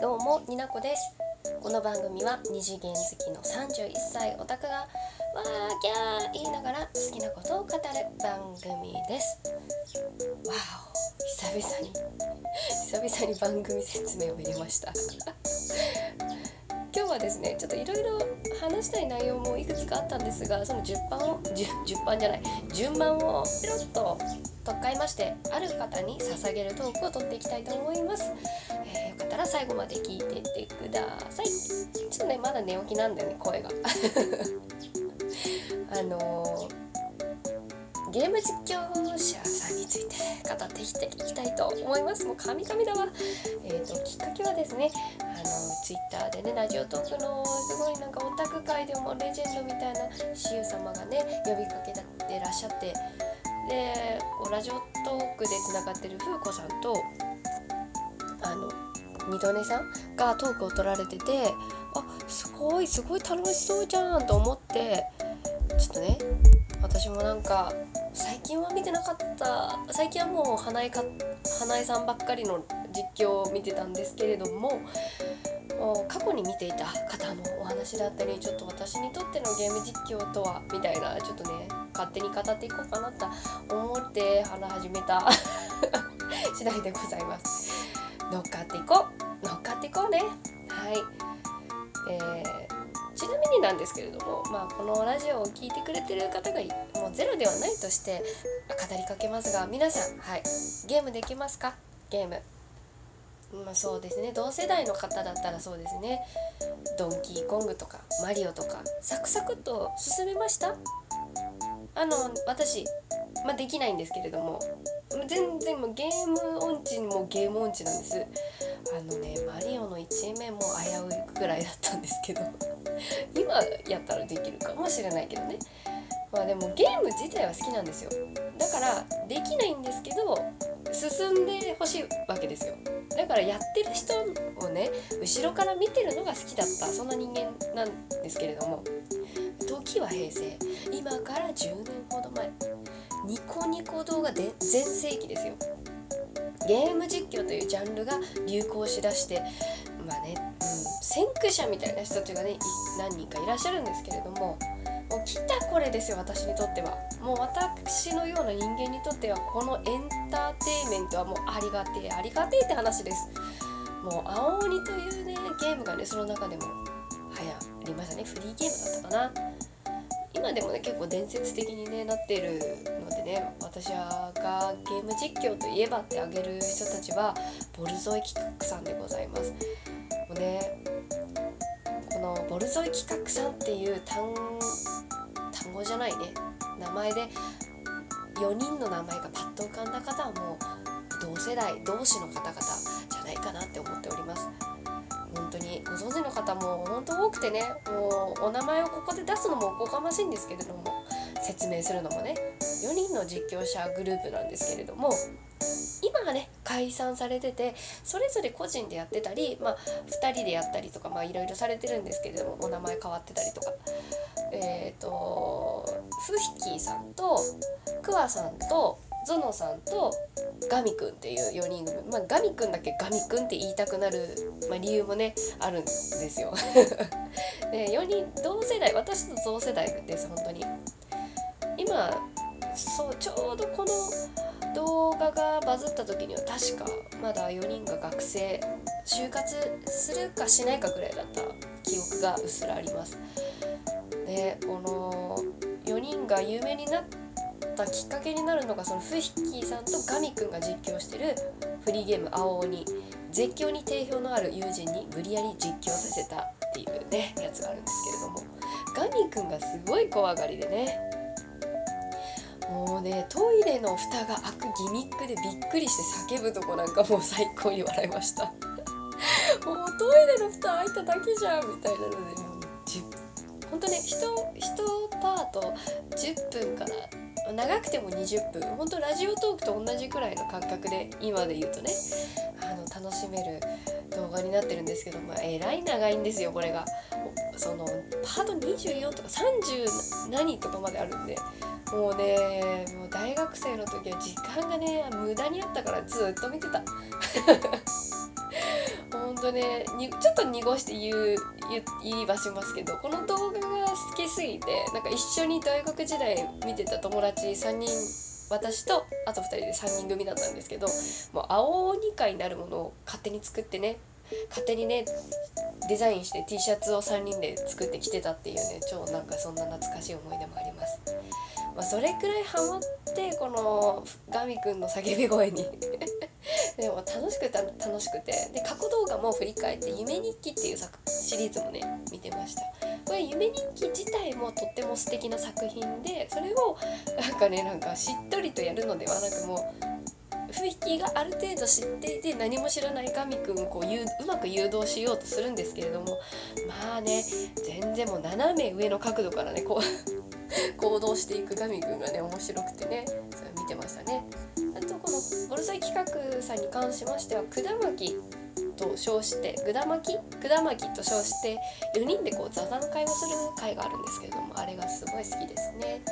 どうもになこです。この番組は二次元好きの31歳オタクがわーキャー言いながら好きなことを語る番組です。わお久々に久々に番組説明を入れました。今日はですねちょっといろいろ話したい内容もいくつかあったんですがその10番を 10, 10番じゃない順番をペロッと取っ換えましてある方に捧げるトークを取っていきたいと思います、えー、よかったら最後まで聞いていってください。ちょっとねまだ寝起きなんだよね声が。あのー、ゲーム実況者さんについて語っていきたいと思います。もう神々だわ。えっ、ー、ときっかけはですねあのツイッターでねラジオトークのすごいなんかオタク界でもレジェンドみたいなシユ様がね呼びかけてらっしゃってでこうラジオトークでつながってる風子さんとあの二度寝さんがトークを取られててあすごいすごい楽しそうじゃんと思ってちょっとね私もなんか最近は見てなかった最近はもう花江か花江さんばっかりの実況を見てたんですけれども過去に見ていた方のお話だったりちょっと私にとってのゲーム実況とはみたいなちょっとね勝手に語っていこうかなと思って話始めた 次第でございます。乗っかっていこう。乗っかっていこうね。はい。えー、ちなみになんですけれども、まあ、このラジオを聴いてくれてる方がもうゼロではないとして語りかけますが皆さん、はい、ゲームできますか？ゲーム。まあそうですね。同世代の方だったらそうですね。ドンキーコングとかマリオとかサクサクと進めました。あの私、まあ、できないんですけれども全然もうゲーム音痴にもゲーム音痴なんです。あのねマリオの1面も危ういくらいだったんですけど今やったらできるかもしれないけどね。まあでもゲーム自体は好きなんですよ。だからできないんですけど進んでほしいわけですよ。だからやってる人をね後ろから見てるのが好きだったそんな人間なんですけれども時は平成。今から10年ほど前。ニコニコ動画で全盛期ですよ。ゲーム実況というジャンルが流行しだしてまあね、うん、先駆者みたいな人たちがね何人かいらっしゃるんですけれどももう来たこれですよ私にとっては。もう私のような人間にとってはこのエンターテインメントはもうありがてえありがてえって話です。もう青鬼というねゲームがねその中でも流行りましたね。フリーゲームだったかな。今でもね結構伝説的に、ね、なっているのでね私がゲーム実況といえばってあげる人たちはボルゾイ企画さんでございます。もうねこのボルゾイ企画さんっていう単単語じゃないね名前で4人の名前がパッと浮かんだ方はもう同世代同士の方々じゃないかなって思っております。本当にご存知の方も本当多くてねもうお名前をここで出すのもおこがましいんですけれども説明するのもね4人の実況者グループなんですけれども今はね解散されててそれぞれ個人でやってたり、まあ、2人でやったりとかいろいろされてるんですけれどもお名前変わってたりとかえっ、ー、とフヒキーさんとクワさんとゾノさんとガミくんっていう4人組、まあ、ガミくんだけガミくんって言いたくなる、まあ、理由もねあるんですよ。で4人同世代私と同世代です本当に。今そうちょうどこの動画がバズった時には確かまだ4人が学生就活するかしないかぐらいだった記憶がうっすらあります。でこの4人が有名になったきっかけになるのがそのフヒッキーさんとガミくんが実況してるフリーゲーム「青鬼」絶叫に定評のある友人に無理やり実況させたっていうねやつがあるんですけれども。ガミくんがすごい怖がりでね。ねトイレの蓋が開くギミックでびっくりして叫ぶとこなんかもう最高に笑いました。もうトイレの蓋開いただけじゃんみたいなのでもう本当ね 1, パート10分から長くても20分本当ラジオトークと同じくらいの感覚で今で言うとねあの楽しめる動画になってるんですけどもえらい長いんですよこれが。そのパート24とか30何とかまであるんでもうねもう大学生の時は時間がね無駄にあったからずっと見てた 本当とねにちょっと濁して言う言いはしますけどこの動画が好きすぎてなんか一緒に大学時代見てた友達3人私とあと2人で3人組だったんですけどもう青鬼会になるものを勝手に作ってね勝手にねデザインして T シャツを3人で作ってきてたっていうね超なんかそんな懐かしい思い出もあります。まあ、それくらいハマってこのガミくんの叫び声に。でも楽しくて楽しくて。で過去動画も振り返って「夢日記」っていう作シリーズもね見てました。これ夢日記自体もとっても素敵な作品でそれをなんかねなんかしっとりとやるのではなくもう雰囲気がある程度知っていて何も知らない神くんをこううまく誘導しようとするんですけれどもまあね全然もう斜め上の角度からねこう行動していく神くんがね面白くてねそれ見てましたね。あとこのボルサイ企画さんに関しましては管巻きと称してぐだ巻き管巻きと称して4人でこう座談会をする会があるんですけれどもあれがすごい好きですね。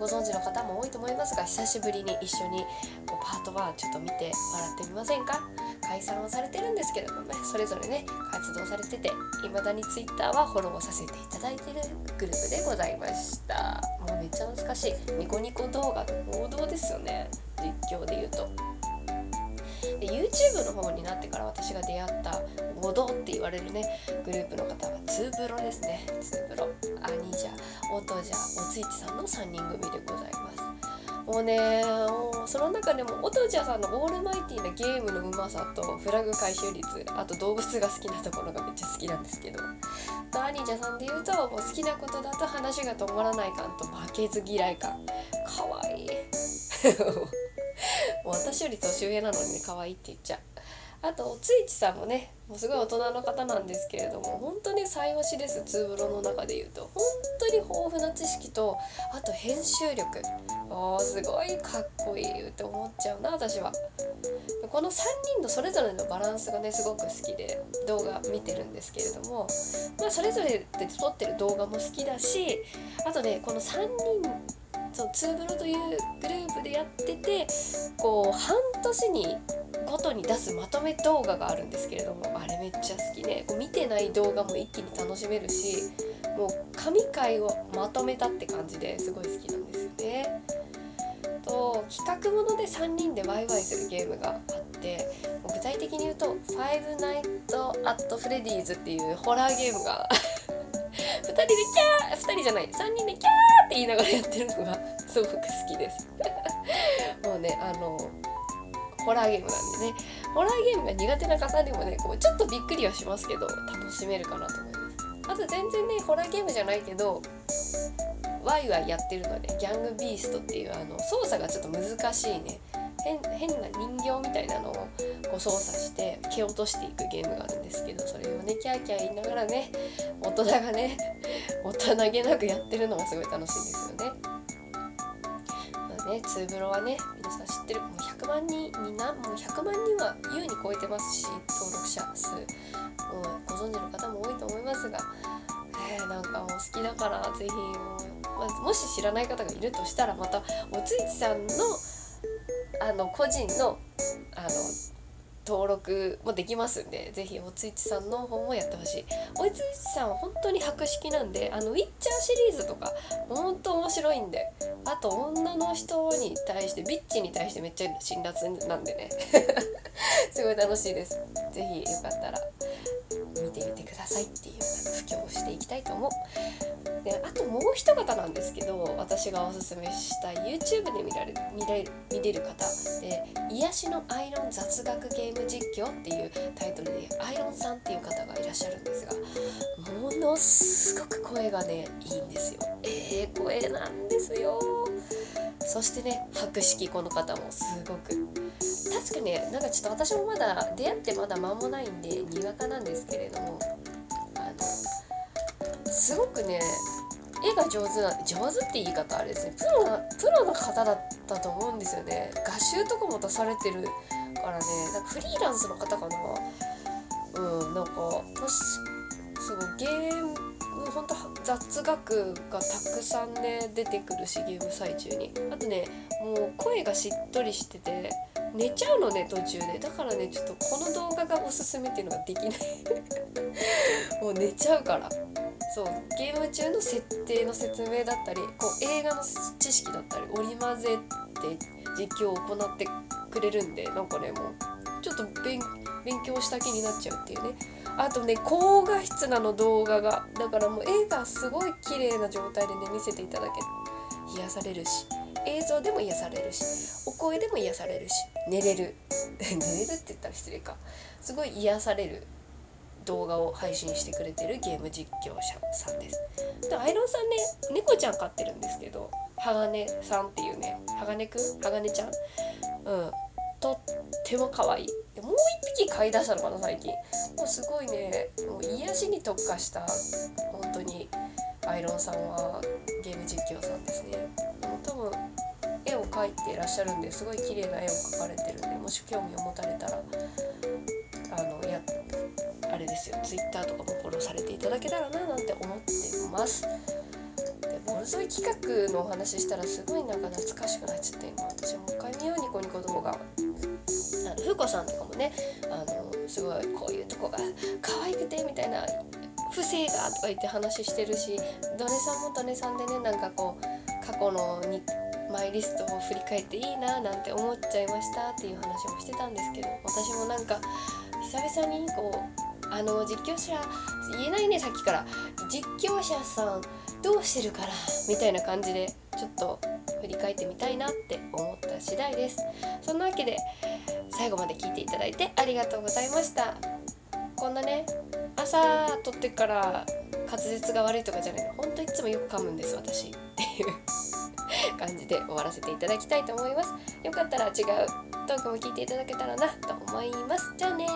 ご存知の方も多いと思いますが久しぶりに一緒にこうパート1ちょっと見て笑ってみませんか？解散はされてるんですけどもねそれぞれね活動されてていまだに Twitter はフォローさせていただいてるグループでございました。もうめっちゃ懐かしい。ニコニコ動画の王道ですよね。実況で言うと。で YouTube の方になってから私が出会った王道って言われるねグループの方はツーブロですね。ツーブロ。兄者音じゃおついちさんの3人組でございます。もうねその中でも音じゃんさんのオールマイティなゲームのうまさとフラグ回収率あと動物が好きなところがめっちゃ好きなんですけどとアニジャさんで言うともう好きなことだと話が止まらない感と負けず嫌い感。かわい。い もう私より年上なのにね可愛いって言っちゃう。あとおついちさんもねもうすごい大人の方なんですけれども本当に最推しですツーブロの中で言うと。本当に豊富な知識とあと編集力。おーすごいかっこいいって思っちゃうな私は。この3人のそれぞれのバランスがねすごく好きで動画見てるんですけれども、まあ、それぞれで撮ってる動画も好きだしあとねこの3人そうツーブロというグループでやっててこう半年にごとに出すまとめ動画があるんですけれどもあれめっちゃ好きねこう見てない動画も一気に楽しめるしもう神回をまとめたって感じですごい好きなんですよね。と企画もので3人でワイワイするゲームがあって具体的に言うと「ファイブナイト・アット・フレディーズ」っていうホラーゲームが 2人でキャー2人じゃない3人でキャーって言いながらやってるのがすごく好きです もうねあのホラーゲームなんでね。ホラーゲームが苦手な方でもねこうちょっとびっくりはしますけど楽しめるかなと思います。あと全然ねホラーゲームじゃないけどワイワイやってるのでギャングビーストっていうあの操作がちょっと難しいね。変変な人形みたいなのをこう操作して蹴落としていくゲームがあるんですけどそれをねキャーキャー言いながらね大人がね大人げなくやってるのがすごい楽しいんですよね。まあね、ツーブロはね皆さん知ってる100万人になもう100万人は優に超えてますし登録者数もうご存知の方も多いと思いますが、えー、なんかもう好きだから是非も、ま、もし知らない方がいるとしたらまたおついちさんのあの個人のあの登録もできますんで、ぜひおついちさんの方もやってほしい。おついちさんは本当に博識なんで、あの、ウィッチャーシリーズとか、本当面白いんで、あと女の人に対して、ビッチに対してめっちゃ辛辣なんでね。すごい楽しいです。ぜひよかったら見てみてくださいっていう布教をしていきたいと思う。であともう一方なんですけど私がおすすめした YouTube で見られ見れ見れる方で「癒しのアイロ雑学ゲーム実況」っていうタイトルでアイロンさんっていう方がいらっしゃるんですがものすごく声がねいいんですよ。ええー、声なんですよ。そしてね博識この方もすごく確かねなんかちょっと私もまだ出会ってまだ間もないんでにわかなんですけれどもあのすごくね絵が上手な上手って言い方あれですねプロなプロの方だったと思うんですよね画集とかも出されてるからねなんかフリーランスの方かな。うんなんかすごいゲームほんと雑学がたくさんね出てくるしゲーム最中に。あとねもう声がしっとりしてて寝ちゃうのね途中で。だからねちょっとこの動画がおすすめっていうのができない。もう寝ちゃうから。そうゲーム中の設定の説明だったりこう映画の知識だったり織り交ぜて実況を行ってくれるんでなんかねもうちょっと勉強した気になっちゃうっていうね。あとね高画質なの動画がだからもう絵がすごい綺麗な状態でね見せていただけ癒されるし映像でも癒されるしお声でも癒されるし寝れる。寝れるって言ったら失礼か。すごい癒される動画を配信してくれてるゲーム実況者さんです。でアイロンさんね猫ちゃん飼ってるんですけど鋼さんっていうね鋼くん？鋼ちゃん？うん。とっても可愛い。もう一匹飼い出したのかな最近。もうすごいねもう癒しに特化した本当にアイロンさんはゲーム実況さんですね。も多分絵を描いていらっしゃるんですごい綺麗な絵を描かれてるんでもし興味を持たれたらですよ。Twitter とかもフォローされていただけたらななんて思ってます。でボルゾイ企画のお話ししたらすごいなんか懐かしくなっちゃって今私もう一回見ようニコニコ動画あの風子さんとかもねあのすごいこういうとこが可愛くてみたいな不正がとか言って話してるしドネさんもドネさんでねなんかこう過去のにマイリストを振り返っていいななんて思っちゃいましたっていう話もしてたんですけど私もなんか久々にこうあの実況者言えないねさっきから実況者さんどうしてるからみたいな感じでちょっと振り返ってみたいなって思った次第です。そんなわけで最後まで聞いていただいてありがとうございました。こんなね朝撮ってから滑舌が悪いとかじゃないのほんといつもよく噛むんです私。っていう感じで終わらせていただきたいと思います。よかったら違うトークも聞いていただけたらなと思います。じゃあね